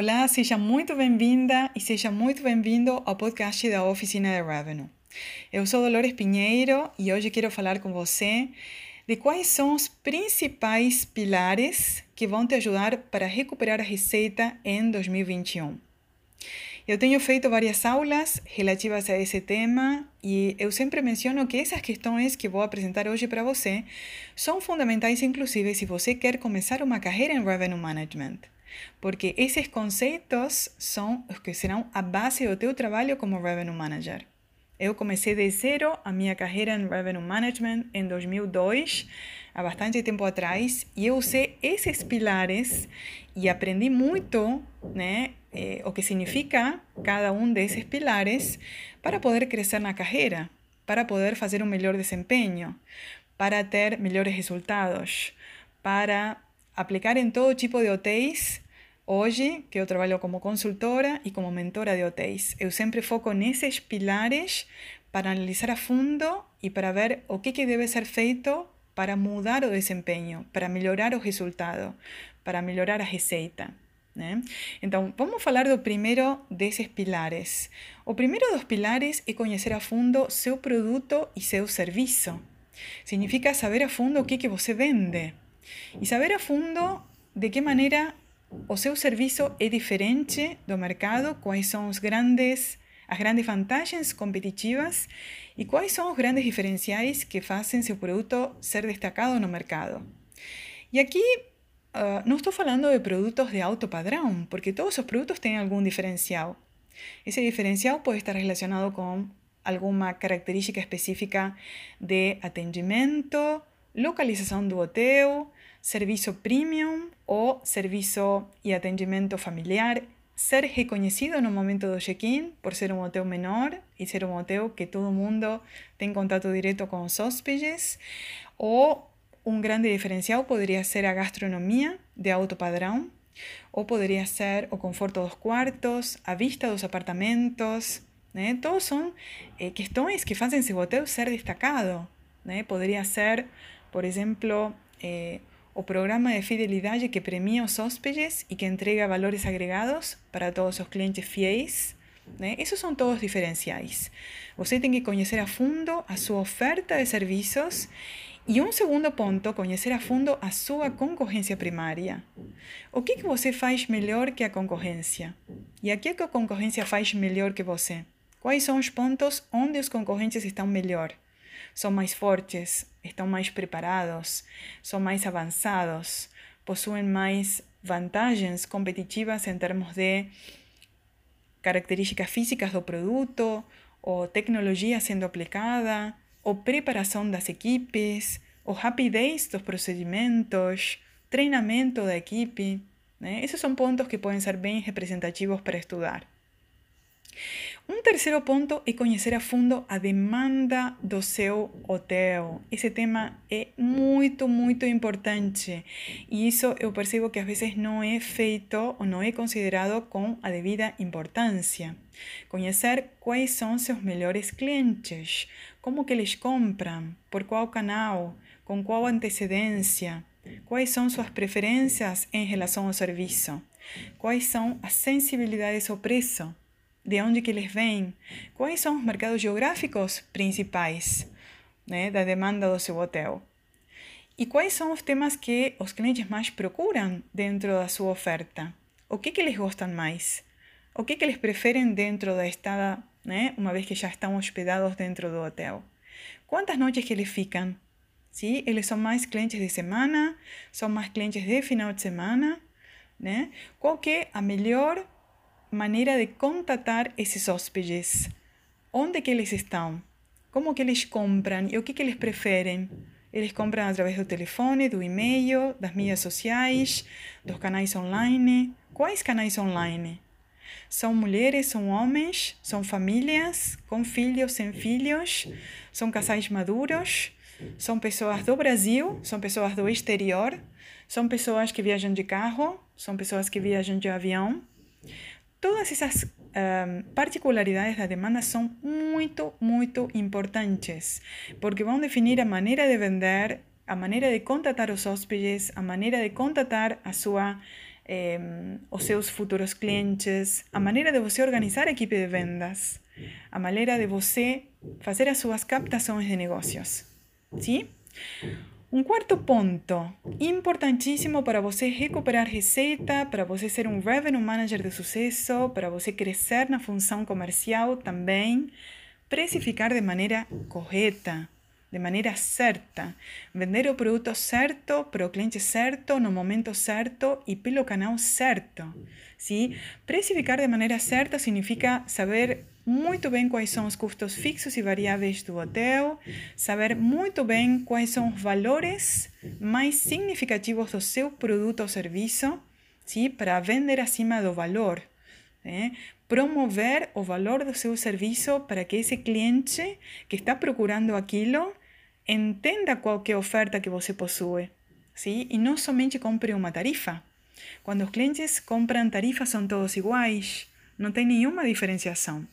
Olá, seja muito bem-vinda e seja muito bem-vindo ao podcast da Oficina de Revenue. Eu sou Dolores Pinheiro e hoje quero falar com você de quais são os principais pilares que vão te ajudar para recuperar a receita em 2021. Eu tenho feito várias aulas relativas a esse tema e eu sempre menciono que essas questões que vou apresentar hoje para você são fundamentais, inclusive, se você quer começar uma carreira em Revenue Management. Porque esses conceitos são os que serão a base do teu trabalho como Revenue Manager. Eu comecei de zero a minha carreira em Revenue Management em 2002, há bastante tempo atrás, e eu usei esses pilares e aprendi muito, né, eh, o que significa cada um desses pilares para poder crescer na carreira, para poder fazer um melhor desempenho, para ter melhores resultados, para aplicar em todo tipo de hotéis Hoje, que eu trabalho como consultora e como mentora de hotéis, eu sempre foco nesses pilares para analisar a fundo e para ver o que, que deve ser feito para mudar o desempenho, para melhorar o resultado, para melhorar a receita. Né? Então, vamos falar do primeiro desses pilares. O primeiro dos pilares é conhecer a fundo seu produto e seu serviço. Significa saber a fundo o que, que você vende e saber a fundo de que maneira o seu serviço é diferente do mercado, quais são os grandes, as grandes vantagens competitivas e quais são os grandes diferenciais que fazem seu produto ser destacado no mercado. E aqui uh, não estou falando de produtos de alto padrão, porque todos os produtos têm algum diferencial. Esse diferencial pode estar relacionado com alguma característica específica de atendimento, localização do hotel, serviço premium ou serviço e atendimento familiar, ser reconhecido no momento do check-in por ser um hotel menor e ser um hotel que todo mundo tem contato direto com os hóspedes, ou um grande diferencial poderia ser a gastronomia de alto padrão, ou poderia ser o conforto dos quartos, a vista dos apartamentos, né? Todos são eh, questões que fazem seu hotel ser destacado, né? Poderia ser, por exemplo, eh, o programa de fidelidade que premia os hóspedes e que entrega valores agregados para todos os clientes fiéis. Né? Esses são todos diferenciais. Você tem que conhecer a fundo a sua oferta de serviços e um segundo ponto, conhecer a fundo a sua concorrência primária. O que, que você faz melhor que a concorrência? E o que, a concorrência faz melhor que você? Quais são os pontos onde os concorrentes estão melhor? São mais fortes, estão mais preparados, são mais avançados, possuem mais vantagens competitivas em termos de características físicas do produto, ou tecnologia sendo aplicada, ou preparação das equipes, ou rapidez dos procedimentos, treinamento da equipe. Né? Esses são pontos que podem ser bem representativos para estudar. Um terceiro ponto é conhecer a fundo a demanda do seu hotel. Esse tema é muito, muito importante. E isso eu percebo que às vezes não é feito ou não é considerado com a devida importância. Conhecer quais são seus melhores clientes, como que eles compram, por qual canal, com qual antecedência, quais são suas preferências em relação ao serviço, quais são as sensibilidades ao preço de onde que eles vêm, quais são os mercados geográficos principais né, da demanda do seu hotel. E quais são os temas que os clientes mais procuram dentro da sua oferta? O que, que eles gostam mais? O que, que eles preferem dentro da estada, né, uma vez que já estão hospedados dentro do hotel? Quantas noites que eles ficam? Se eles são mais clientes de semana, são mais clientes de final de semana, né? Qual que é a melhor maneira de contatar esses hóspedes. Onde que eles estão? Como que eles compram e o que que eles preferem? Eles compram através do telefone, do e-mail, das mídias sociais, dos canais online. Quais canais online? São mulheres, são homens, são famílias, com filhos, sem filhos, são casais maduros, são pessoas do Brasil, são pessoas do exterior, são pessoas que viajam de carro, são pessoas que viajam de avião. Todas essas um, particularidades da demanda são muito, muito importantes, porque vão definir a maneira de vender, a maneira de contatar os hóspedes, a maneira de contatar a sua eh, os seus futuros clientes, a maneira de você organizar a equipe de vendas, a maneira de você fazer as suas captações de negócios. Sim? Um quarto ponto, importantíssimo para você recuperar receita, para você ser um revenue manager de sucesso, para você crescer na função comercial também, precificar de maneira correta, de maneira certa. Vender o produto certo para cliente certo, no momento certo e pelo canal certo. ¿sí? Precificar de maneira certa significa saber muito bem quais são os custos fixos e variáveis do hotel, saber muito bem quais são os valores mais significativos do seu produto ou serviço, ¿sí? para vender acima do valor. ¿eh? Promover o valor do seu serviço para que esse cliente que está procurando aquilo entenda qual a oferta que você possui. ¿sí? E não somente compre uma tarifa. Quando os clientes compram tarifas, são todos iguais, não tem nenhuma diferenciação.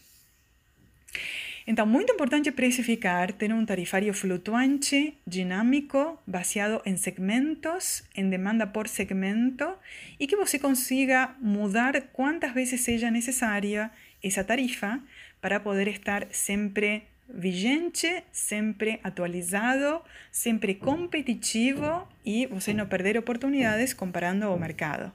Então, muito importante precificar, ter um tarifário flutuante, dinâmico, baseado em segmentos, em demanda por segmento, e que você consiga mudar quantas vezes seja necessária essa tarifa para poder estar sempre vigente, sempre atualizado, sempre competitivo e você não perder oportunidades comparando ao mercado.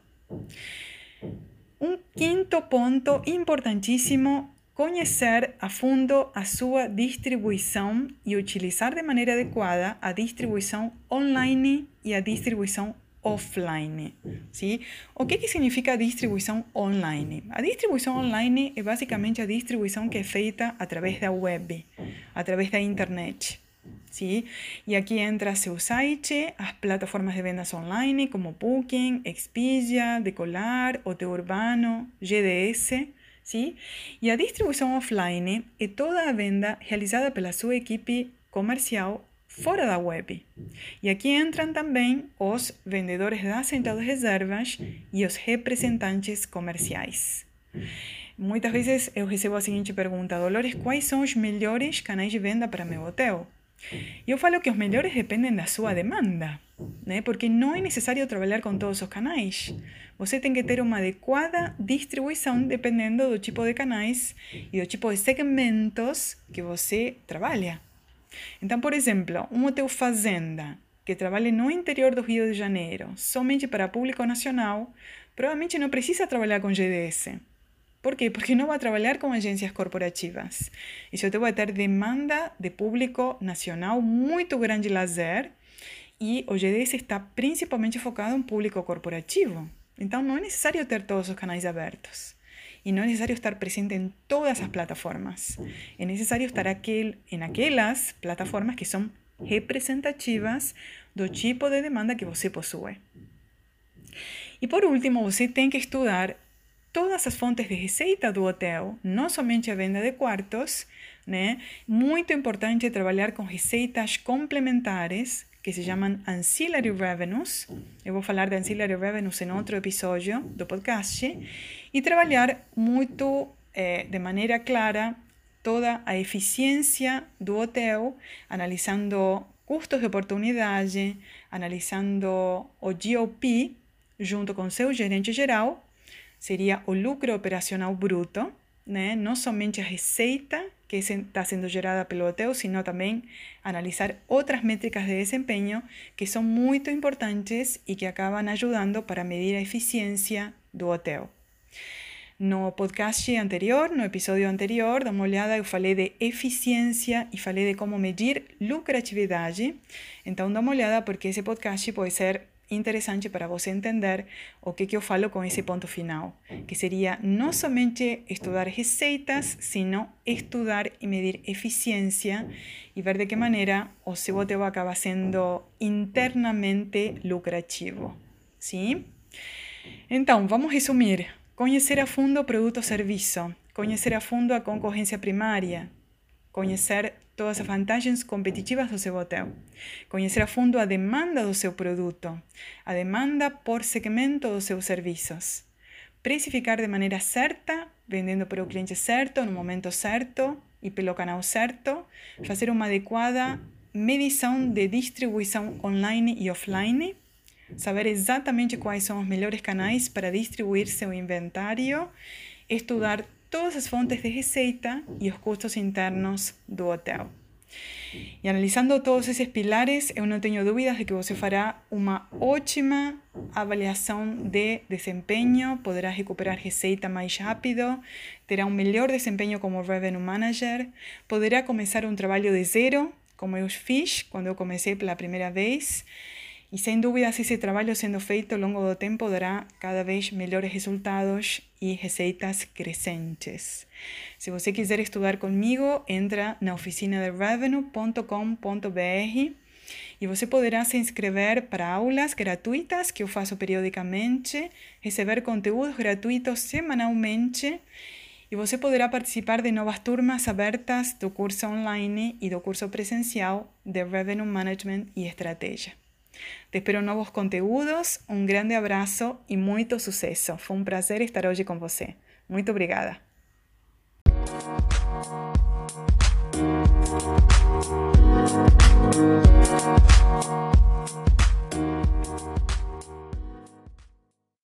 Um quinto ponto importantíssimo Conhecer a fundo a sua distribuição e utilizar de maneira adequada a distribuição online e a distribuição offline. ¿sí? O que, que significa distribuição online? A distribuição online é basicamente a distribuição que é feita através da web, através da internet. ¿sí? E aqui entra seu site, as plataformas de vendas online como Booking, Expedia, Decolar, Hotel Urbano, GDS, ¿sí? E a distribuição offline é toda a venda realizada pela sua equipe comercial fora da web. E aqui entram também os vendedores das central de reservas e os representantes comerciais. Muitas vezes eu recebo a seguinte pergunta: Dolores, quais são os melhores canais de venda para meu hotel? Eu falo que os melhores dependem da sua demanda, né? porque não é necessário trabalhar com todos os canais. Você tem que ter uma adequada distribuição dependendo do tipo de canais e do tipo de segmentos que você trabalha. Então, por exemplo, um hotel fazenda que trabalhe no interior do Rio de Janeiro, somente para público nacional, provavelmente não precisa trabalhar com GDS. Por quê? Porque não vai trabalhar com agências corporativas. Esse hotel vai ter demanda de público nacional muito grande lazer e o GDS está principalmente focado em público corporativo. Então não é necessário ter todos os canais abertos. E não é necessário estar presente em todas as plataformas. É necessário estar aquel, em aquelas plataformas que são representativas do tipo de demanda que você possui. E por último, você tem que estudar todas as fontes de receita do hotel, não somente a venda de quartos, né? Muito importante trabalhar com receitas complementares que se chamam Ancillary Revenues. Eu vou falar de Ancillary Revenues em outro episódio do podcast. E trabalhar muito eh, de maneira clara toda a eficiência do hotel, analisando custos de oportunidade, analisando o GOP junto com seu gerente geral, seria o lucro operacional bruto, né? não somente a receita que está sendo gerada pelo hotel, sino também analisar outras métricas de desempenho que são muito importantes e que acabam ajudando para medir a eficiência do hotel. No podcast anterior, no episódio anterior, dá uma olhada, eu de eficiência e falei de como medir lucratividade. Então, dá uma olhada porque esse podcast pode ser interessante para você entender o que, que eu falo com esse ponto final, que seria não somente estudar receitas, sino estudar e medir eficiência e ver de que maneira o seu hotel acaba sendo internamente lucrativo. Sim? Então, vamos resumir. Conhecer a fundo o produto ou serviço, conhecer a fundo a concorrência primária, conhecer todas as vantagens competitivas do seu hotel, conhecer a fundo a demanda do seu produto, a demanda por segmento dos seus serviços, precificar de maneira certa, vendendo para o cliente certo, no momento certo e pelo canal certo, fazer uma adequada medição de distribuição online e offline, saber exatamente quais são os melhores canais para distribuir seu inventário, estudar todas as fontes de receita e os custos internos do hotel. E analisando todos esses pilares, eu não tenho dúvidas de que você fará uma ótima avaliação de desempenho, poderá recuperar receita mais rápido, terá um melhor desempenho como Revenue Manager, poderá começar um trabalho de zero, como eu fiz quando eu comecei pela primeira vez, e sem dúvidas, esse trabalho sendo feito ao longo do tempo dará cada vez melhores resultados e receitas crescentes. Se você quiser estudar comigo, entra na oficinaderevenue.com.br e você poderá se inscrever para aulas gratuitas que eu faço periodicamente, receber conteúdos gratuitos semanalmente e você poderá participar de novas turmas abertas do curso online e do curso presencial de Revenue Management e Estratégia. Te espero novos conteúdos, um grande abraço e muito sucesso. Foi um prazer estar hoje com você. Eh. Muito obrigada.